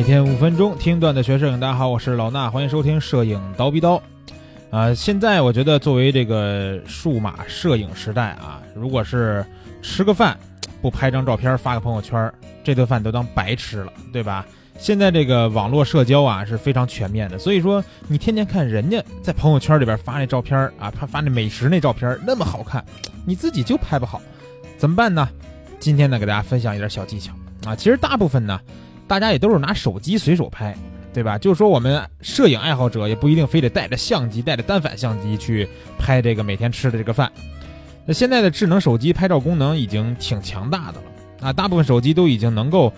每天五分钟听段子学摄影，大家好，我是老衲，欢迎收听摄影刀逼刀。啊，现在我觉得作为这个数码摄影时代啊，如果是吃个饭不拍张照片发个朋友圈，这顿饭都当白吃了，对吧？现在这个网络社交啊是非常全面的，所以说你天天看人家在朋友圈里边发那照片啊，他发那美食那照片那么好看，你自己就拍不好，怎么办呢？今天呢，给大家分享一点小技巧啊。其实大部分呢。大家也都是拿手机随手拍，对吧？就是说我们摄影爱好者也不一定非得带着相机、带着单反相机去拍这个每天吃的这个饭。那现在的智能手机拍照功能已经挺强大的了啊，大部分手机都已经能够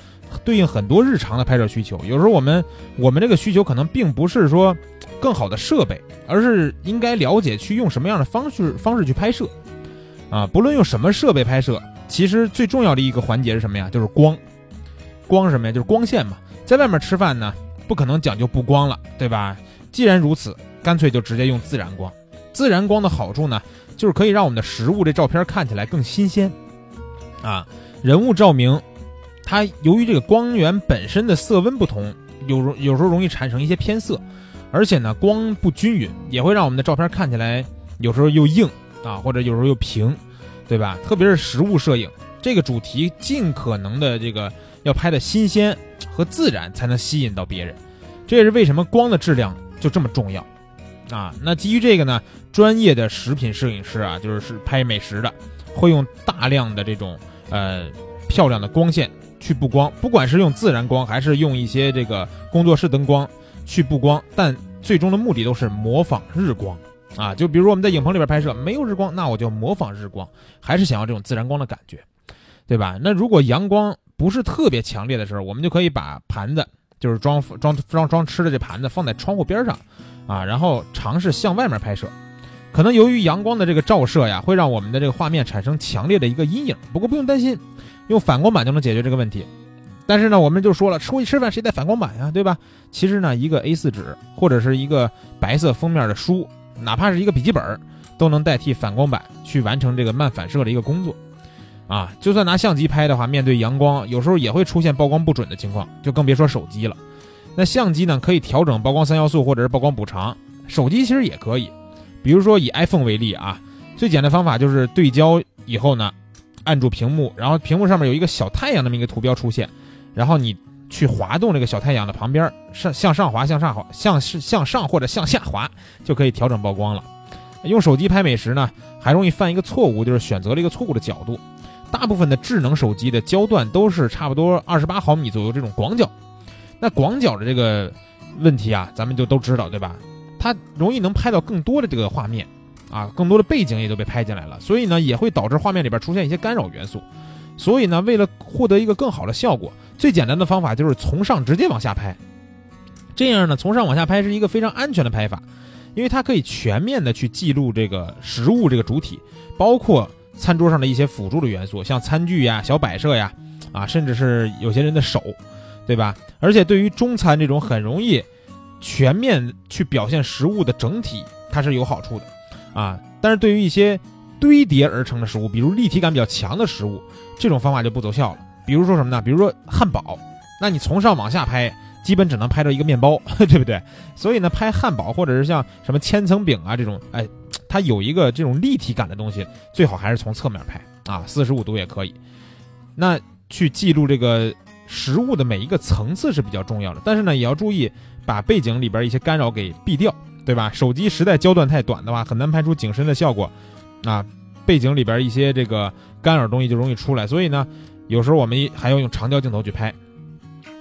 对应很多日常的拍摄需求。有时候我们我们这个需求可能并不是说更好的设备，而是应该了解去用什么样的方式方式去拍摄啊。不论用什么设备拍摄，其实最重要的一个环节是什么呀？就是光。光什么呀？就是光线嘛。在外面吃饭呢，不可能讲究不光了，对吧？既然如此，干脆就直接用自然光。自然光的好处呢，就是可以让我们的食物这照片看起来更新鲜。啊，人物照明，它由于这个光源本身的色温不同，有有时候容易产生一些偏色，而且呢，光不均匀也会让我们的照片看起来有时候又硬啊，或者有时候又平，对吧？特别是食物摄影这个主题，尽可能的这个。要拍的新鲜和自然，才能吸引到别人。这也是为什么光的质量就这么重要啊！那基于这个呢，专业的食品摄影师啊，就是是拍美食的，会用大量的这种呃漂亮的光线去布光，不管是用自然光还是用一些这个工作室灯光去布光，但最终的目的都是模仿日光啊！就比如我们在影棚里边拍摄，没有日光，那我就模仿日光，还是想要这种自然光的感觉，对吧？那如果阳光不是特别强烈的时候，我们就可以把盘子，就是装装装装吃的这盘子放在窗户边上，啊，然后尝试向外面拍摄。可能由于阳光的这个照射呀，会让我们的这个画面产生强烈的一个阴影。不过不用担心，用反光板就能解决这个问题。但是呢，我们就说了，出去吃饭谁带反光板呀，对吧？其实呢，一个 A4 纸或者是一个白色封面的书，哪怕是一个笔记本，都能代替反光板去完成这个慢反射的一个工作。啊，就算拿相机拍的话，面对阳光，有时候也会出现曝光不准的情况，就更别说手机了。那相机呢，可以调整曝光三要素或者是曝光补偿，手机其实也可以。比如说以 iPhone 为例啊，最简单方法就是对焦以后呢，按住屏幕，然后屏幕上面有一个小太阳那么一个图标出现，然后你去滑动这个小太阳的旁边，上向上滑、向上滑、向是向上或者向下滑，就可以调整曝光了。用手机拍美食呢，还容易犯一个错误，就是选择了一个错误的角度。大部分的智能手机的焦段都是差不多二十八毫米左右这种广角，那广角的这个问题啊，咱们就都知道对吧？它容易能拍到更多的这个画面，啊，更多的背景也都被拍进来了，所以呢，也会导致画面里边出现一些干扰元素。所以呢，为了获得一个更好的效果，最简单的方法就是从上直接往下拍。这样呢，从上往下拍是一个非常安全的拍法，因为它可以全面的去记录这个实物这个主体，包括。餐桌上的一些辅助的元素，像餐具呀、小摆设呀，啊，甚至是有些人的手，对吧？而且对于中餐这种很容易全面去表现食物的整体，它是有好处的，啊。但是对于一些堆叠而成的食物，比如立体感比较强的食物，这种方法就不奏效了。比如说什么呢？比如说汉堡，那你从上往下拍，基本只能拍到一个面包，对不对？所以呢，拍汉堡或者是像什么千层饼啊这种，哎。它有一个这种立体感的东西，最好还是从侧面拍啊，四十五度也可以。那去记录这个食物的每一个层次是比较重要的，但是呢，也要注意把背景里边一些干扰给避掉，对吧？手机实在焦段太短的话，很难拍出景深的效果啊。背景里边一些这个干扰东西就容易出来，所以呢，有时候我们还要用长焦镜头去拍。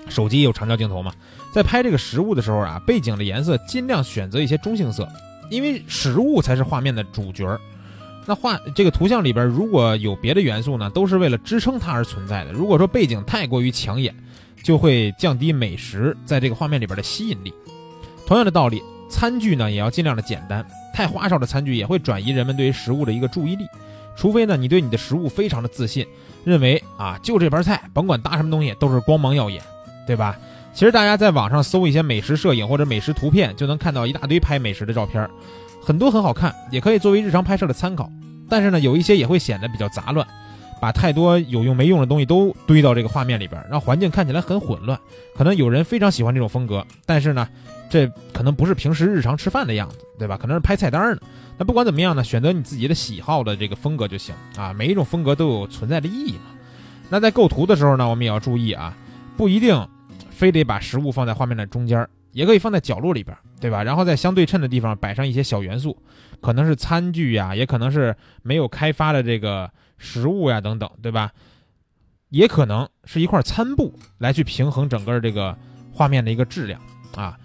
手机也有长焦镜头嘛，在拍这个食物的时候啊，背景的颜色尽量选择一些中性色。因为食物才是画面的主角儿，那画这个图像里边如果有别的元素呢，都是为了支撑它而存在的。如果说背景太过于抢眼，就会降低美食在这个画面里边的吸引力。同样的道理，餐具呢也要尽量的简单，太花哨的餐具也会转移人们对于食物的一个注意力。除非呢你对你的食物非常的自信，认为啊就这盘菜甭管搭什么东西都是光芒耀眼，对吧？其实大家在网上搜一些美食摄影或者美食图片，就能看到一大堆拍美食的照片，很多很好看，也可以作为日常拍摄的参考。但是呢，有一些也会显得比较杂乱，把太多有用没用的东西都堆到这个画面里边，让环境看起来很混乱。可能有人非常喜欢这种风格，但是呢，这可能不是平时日常吃饭的样子，对吧？可能是拍菜单呢。那不管怎么样呢，选择你自己的喜好的这个风格就行啊。每一种风格都有存在的意义嘛。那在构图的时候呢，我们也要注意啊，不一定非得把食物放在画面的中间，也可以放在角落里边，对吧？然后在相对称的地方摆上一些小元素，可能是餐具呀，也可能是没有开发的这个食物呀等等，对吧？也可能是一块餐布来去平衡整个这个画面的一个质量啊。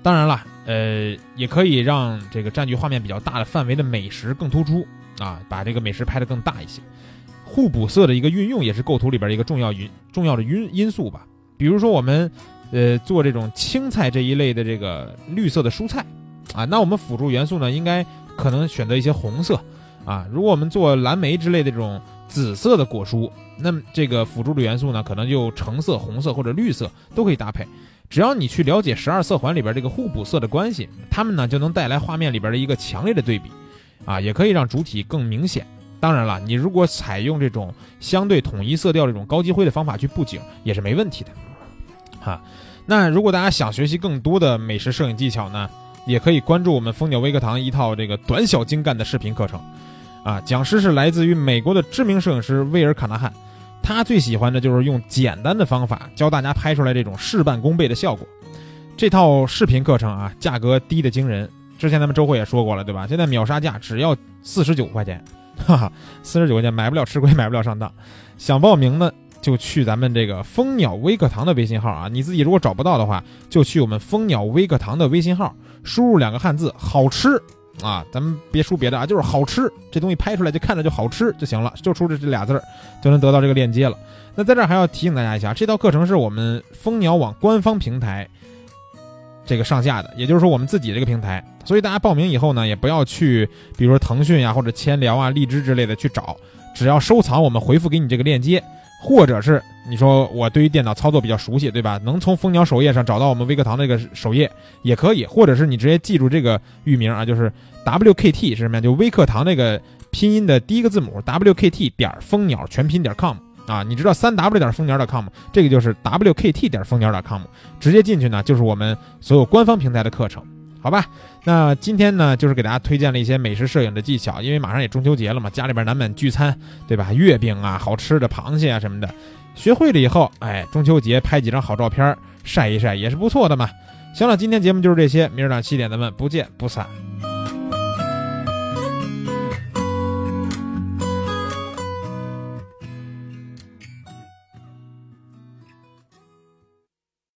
当然了。呃，也可以让这个占据画面比较大的范围的美食更突出啊，把这个美食拍得更大一些。互补色的一个运用也是构图里边一个重要因重要的因因素吧。比如说我们呃做这种青菜这一类的这个绿色的蔬菜啊，那我们辅助元素呢应该可能选择一些红色啊。如果我们做蓝莓之类的这种紫色的果蔬，那么这个辅助的元素呢可能就橙色、红色或者绿色都可以搭配。只要你去了解十二色环里边这个互补色的关系，它们呢就能带来画面里边的一个强烈的对比，啊，也可以让主体更明显。当然了，你如果采用这种相对统一色调这种高级灰的方法去布景，也是没问题的。哈，那如果大家想学习更多的美食摄影技巧呢，也可以关注我们蜂鸟微课堂一套这个短小精干的视频课程，啊，讲师是来自于美国的知名摄影师威尔卡纳汉。他最喜欢的就是用简单的方法教大家拍出来这种事半功倍的效果。这套视频课程啊，价格低的惊人。之前咱们周会也说过了，对吧？现在秒杀价只要四十九块钱，哈哈，四十九块钱买不了吃亏，买不了上当。想报名呢，就去咱们这个蜂鸟微课堂的微信号啊。你自己如果找不到的话，就去我们蜂鸟微课堂的微信号，输入两个汉字“好吃”。啊，咱们别说别的啊，就是好吃，这东西拍出来就看着就好吃就行了，就出这这俩字儿，就能得到这个链接了。那在这儿还要提醒大家一下，这套课程是我们蜂鸟网官方平台这个上架的，也就是说我们自己这个平台，所以大家报名以后呢，也不要去，比如说腾讯呀或者千聊啊、荔枝之类的去找，只要收藏我们回复给你这个链接。或者是你说我对于电脑操作比较熟悉，对吧？能从蜂鸟首页上找到我们微课堂那个首页也可以，或者是你直接记住这个域名啊，就是 WKT 是什么呀？就微课堂那个拼音的第一个字母 WKT 点蜂鸟全拼点 com 啊，你知道三 W 点蜂鸟点 com 这个就是 WKT 点蜂鸟点 com，直接进去呢就是我们所有官方平台的课程。好吧，那今天呢，就是给大家推荐了一些美食摄影的技巧，因为马上也中秋节了嘛，家里边难免聚餐，对吧？月饼啊，好吃的螃蟹啊什么的，学会了以后，哎，中秋节拍几张好照片晒一晒也是不错的嘛。行了，今天节目就是这些，明儿早上七点咱们不见不散。